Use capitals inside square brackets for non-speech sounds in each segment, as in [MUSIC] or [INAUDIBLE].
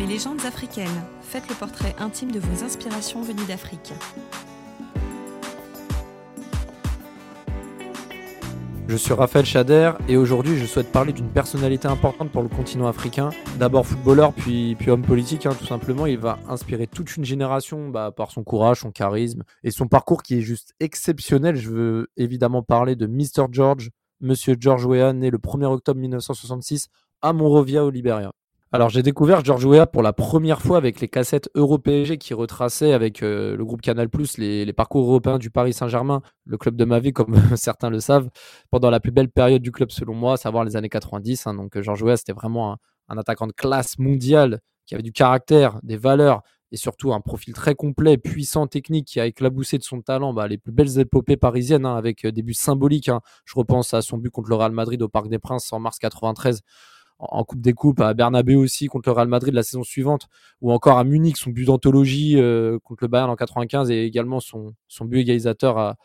Mes légendes africaines. Faites le portrait intime de vos inspirations venues d'Afrique. Je suis Raphaël Chader et aujourd'hui je souhaite parler d'une personnalité importante pour le continent africain. D'abord footballeur puis, homme politique hein, tout simplement. Il va inspirer toute une génération bah, par son courage, son charisme et son parcours qui est juste exceptionnel. Je veux évidemment parler de Mr. George, Monsieur George Weah, né le 1er octobre 1966 à Monrovia au Liberia. Alors j'ai découvert George Weah pour la première fois avec les cassettes Euro-PSG qui retraçaient avec euh, le groupe Canal+, les, les parcours européens du Paris Saint-Germain, le club de ma vie comme [LAUGHS] certains le savent, pendant la plus belle période du club selon moi, à savoir les années 90. Hein. donc George Weah c'était vraiment un, un, attaquant de classe mondiale qui avait du caractère, des valeurs et surtout un profil très complet, puissant, technique, qui a éclaboussé de son talent bah, les plus belles épopées parisiennes hein, avec euh, des buts symboliques. Hein. Je repense à son but contre le Real Madrid au Parc des Princes en mars 93 en Coupe des Coupes, à Bernabeu aussi contre le Real Madrid la saison suivante, ou encore à Munich, son but d'anthologie euh, contre le Bayern en 95 et également son, but égalisateur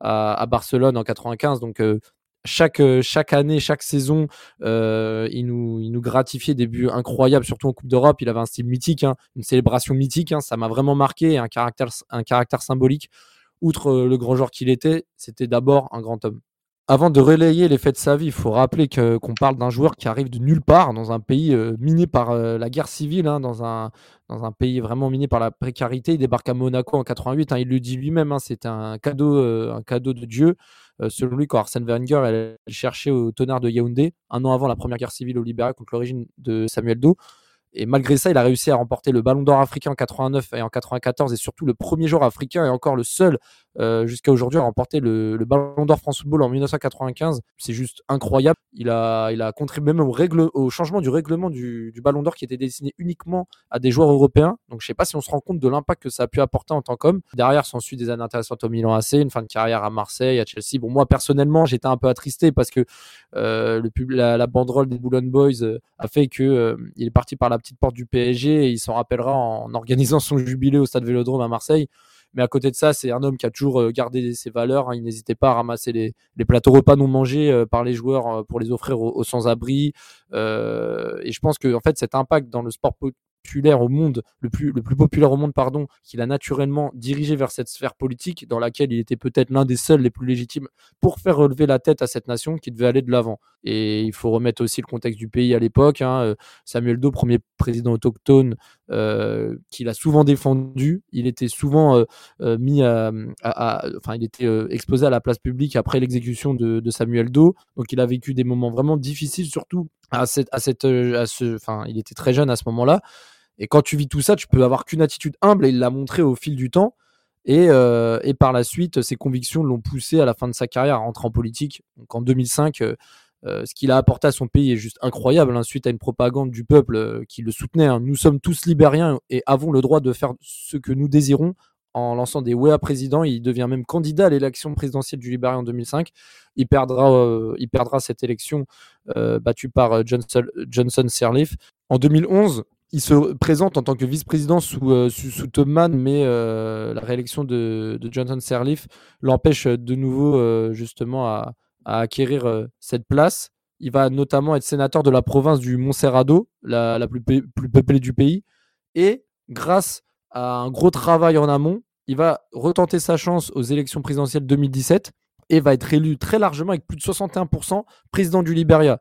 à, Barcelone en 95. Donc euh, chaque, chaque année, chaque saison, euh, il, nous, il nous gratifiait des buts incroyables, surtout en Coupe d'Europe. Il avait un style mythique, hein, une célébration mythique. Hein, ça m'a vraiment marqué, un caractère, un caractère symbolique. Outre le grand joueur qu'il était, c'était d'abord un grand homme avant de relayer les faits de sa vie, il faut rappeler qu'on parle d'un joueur qui arrive de nulle part, dans un pays euh, miné par euh, la guerre civile, hein, dans, un, pays vraiment miné par la précarité. Il débarque à Monaco en 88, hein, il le dit lui-même, hein, c'était un cadeau, euh, un cadeau de Dieu. selon lui, quand Arsène Wenger elle, cherchait au tonnerre de Yaoundé, un an avant la première guerre civile au Libéria contre l'origine de Samuel Doe, et malgré ça, il a réussi à remporter le Ballon d'Or africain en 89 et en 94, et surtout le premier joueur africain et encore le seul euh, jusqu'à aujourd'hui à remporter le, Ballon d'Or France Football en 1995. C'est juste incroyable. Il a, il a contribué même au, changement du règlement du, Ballon d'Or qui était destiné uniquement à des joueurs européens. Donc je sais pas si on se rend compte de l'impact que ça a pu apporter en tant qu'homme. Derrière, s'ensuit des années intéressantes au Milan AC, une fin de carrière à Marseille, à Chelsea. Bon, moi personnellement, j'étais un peu attristé parce que euh, la, banderole des Boulogne Boys euh, a fait que il est parti par la petite porte du PSG et il s'en rappellera en organisant son jubilé au stade Vélodrome à Marseille. Mais à côté de ça, c'est un homme qui a toujours euh, gardé ses valeurs. Hein. Il n'hésitait pas à ramasser les, les, plateaux repas non mangés euh, par les joueurs euh, pour les offrir aux, sans-abri. et je pense que en fait, cet impact dans le sport populaire au monde, le plus, populaire au monde, pardon, qu'il a naturellement dirigé vers cette sphère politique dans laquelle il était peut-être l'un des seuls les plus légitimes pour faire relever la tête à cette nation qui devait aller de l'avant. Et il faut remettre aussi le contexte du pays à l'époque. Hein. Samuel Doe, premier président autochtone, euh, qu'il a souvent défendu. Il était souvent euh, euh mis à, enfin, il était euh, exposé à la place publique après l'exécution de, de, Samuel Doe. Donc, il a vécu des moments vraiment difficiles, surtout à cette, à cette, à ce, enfin, il était très jeune à ce moment-là. Et quand tu vis tout ça, tu peux avoir qu'une attitude humble et il l'a montré au fil du temps. Et, euh, et, par la suite, ses convictions l'ont poussé à la fin de sa carrière à rentrer en politique. Donc en 2005, euh, euh, ce qu'il a apporté à son pays est juste incroyable. Hein, suite à une propagande du peuple euh, qui le soutenait. Hein. Nous sommes tous libériens et avons le droit de faire ce que nous désirons. En lançant des WEA président, il devient même candidat à l'élection présidentielle du Libéria en 2005. Il perdra, euh, il perdra cette élection battue par Johnson, Johnson Sirleaf. En 2011, il se présente en tant que vice-président sous, euh, sous, mais euh, la réélection de, Johnson Sirleaf l'empêche de nouveau euh, justement à, à acquérir cette place. Il va notamment être sénateur de la province du Montserrado, la, la plus, plus, peuplée du pays. Et grâce à un gros travail en amont, il va retenter sa chance aux élections présidentielles 2017 et va être élu très largement avec plus de 61% président du Liberia.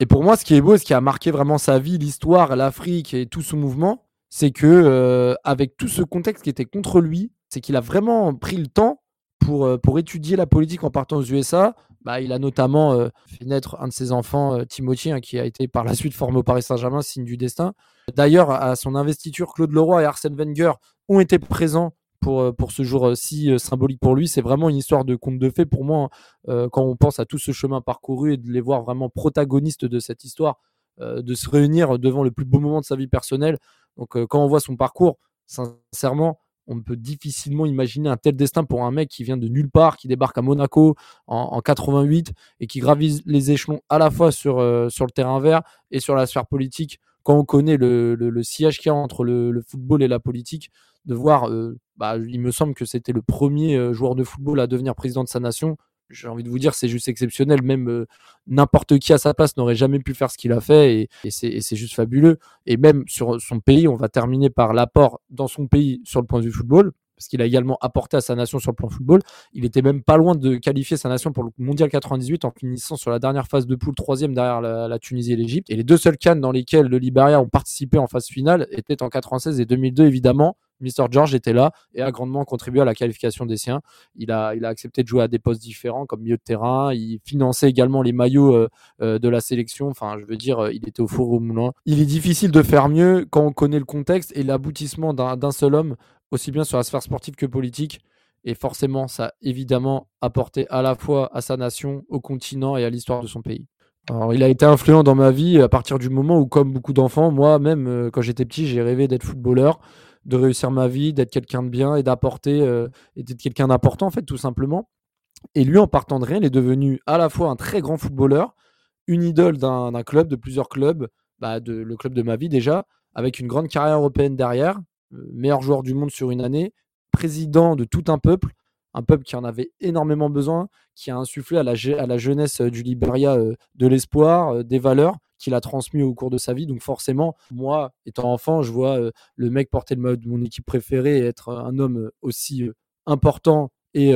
Et pour moi, ce qui est beau, ce qui a marqué vraiment sa vie, l'histoire, l'Afrique et tout ce mouvement, c'est que euh, avec tout ce contexte qui était contre lui, c'est qu'il a vraiment pris le temps pour, euh, pour étudier la politique en partant aux USA. Bah, il a notamment euh, fait naître un de ses enfants, euh, Timothy, hein, qui a été par la suite formé au Paris Saint-Germain, signe du destin. D'ailleurs, à son investiture, Claude Leroy et Arsène Wenger ont été présents pour, pour ce jour si symbolique pour lui. C'est vraiment une histoire de conte de fées pour moi, euh, quand on pense à tout ce chemin parcouru et de les voir vraiment protagonistes de cette histoire, euh, de se réunir devant le plus beau moment de sa vie personnelle. Donc, euh, quand on voit son parcours, sincèrement, on peut difficilement imaginer un tel destin pour un mec qui vient de nulle part, qui débarque à Monaco en, en 88 et qui gravise les échelons à la fois sur, euh, sur le terrain vert et sur la sphère politique. Quand on connaît le, le, sillage qu'il y a entre le, le, football et la politique, de voir, euh, bah, il me semble que c'était le premier euh, joueur de football à devenir président de sa nation. J'ai envie de vous dire, c'est juste exceptionnel. Même euh, n'importe qui à sa place n'aurait jamais pu faire ce qu'il a fait et, c'est juste fabuleux. Et même sur son pays, on va terminer par l'apport dans son pays sur le point de vue football parce qu'il a également apporté à sa nation sur le plan football. Il était même pas loin de qualifier sa nation pour le Mondial 98 en finissant sur la dernière phase de poule, troisième derrière la, Tunisie et l'Égypte. Et les deux seuls cannes dans lesquels le Liberia ont participé en phase finale étaient en 96 et 2002 évidemment. Mr. George était là et a grandement contribué à la qualification des siens. Il a, accepté de jouer à des postes différents comme milieu de terrain. Il finançait également les maillots euh, euh, de la sélection. Enfin, je veux dire, il était au four au moulin. Il est difficile de faire mieux quand on connaît le contexte et l'aboutissement d'un seul homme, aussi bien sur la sphère sportive que politique. Et forcément, ça a évidemment apporté à la fois à sa nation, au continent et à l'histoire de son pays. Alors, il a été influent dans ma vie à partir du moment où, comme beaucoup d'enfants, moi-même, quand j'étais petit, j'ai rêvé d'être footballeur de réussir ma vie, d'être quelqu'un de bien et d'apporter, euh, et d'être quelqu'un d'important, en fait, tout simplement. Et lui, en partant de rien, il est devenu à la fois un très grand footballeur, une idole d'un club, de plusieurs clubs, bah, de, le club de ma vie déjà, avec une grande carrière européenne derrière, euh, meilleur joueur du monde sur une année, président de tout un peuple, un peuple qui en avait énormément besoin, qui a insufflé à la, jeunesse euh, du Liberia de l'espoir, des valeurs, qu'il a transmis au cours de sa vie. Donc forcément, moi, étant enfant, je vois euh, le mec porter le mode de mon équipe préférée et être un homme euh, aussi euh, important et,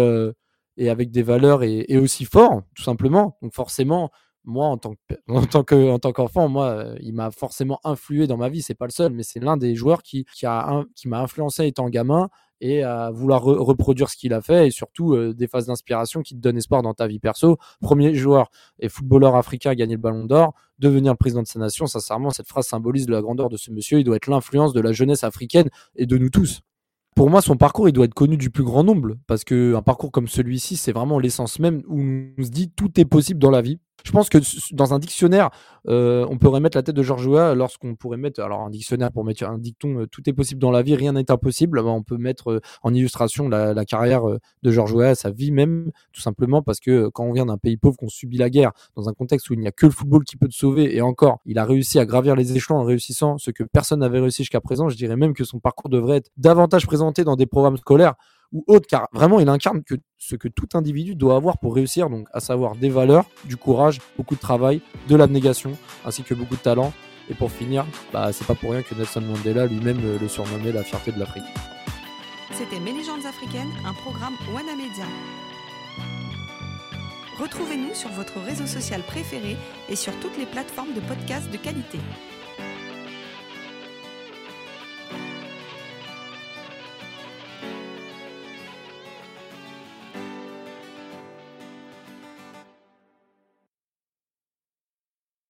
et avec des valeurs et, aussi fort, tout simplement. Donc forcément, moi, en tant que, [LAUGHS] en tant que, en tant qu'enfant, moi, il m'a forcément influé dans ma vie. C'est pas le seul, mais c'est l'un des joueurs qui, m'a influencé étant gamin et à vouloir reproduire ce qu'il a fait et surtout des phases d'inspiration qui te donnent espoir dans ta vie perso. Premier joueur et footballeur africain à gagner le Ballon d'Or, devenir président de sa nation. Sincèrement, cette phrase symbolise la grandeur de ce monsieur. Il doit être l'influence de la jeunesse africaine et de nous tous pour moi, son parcours, il doit être connu du plus grand nombre. Parce qu'un parcours comme celui-ci, c'est vraiment l'essence même où on se dit tout est possible dans la vie. Je pense que dans un dictionnaire, euh, on pourrait mettre la tête de George Weah lorsqu'on pourrait mettre, alors un dictionnaire pour mettre un dicton, euh, tout est possible dans la vie, rien n'est impossible. On peut mettre euh, en illustration la, carrière de George Weah, sa vie même, tout simplement parce que quand on vient d'un pays pauvre, qu'on subit la guerre, dans un contexte où il n'y a que le football qui peut te sauver, et encore, il a réussi à gravir les échelons en réussissant ce que personne n'avait réussi jusqu'à présent. Je dirais même que son parcours devrait être davantage présenté dans des programmes scolaires ou autre, car vraiment il incarne que ce que tout individu doit avoir pour réussir, donc à savoir des valeurs, du courage, beaucoup de travail, de l'abnégation, ainsi que beaucoup de talent. Et pour finir, bah, c'est pas pour rien que Nelson Mandela lui-même euh, le surnommait la fierté de l'Afrique. C'était Mes africaines, un programme Wana Media. Retrouvez-nous sur votre réseau social préféré et sur toutes les plateformes de podcasts de qualité.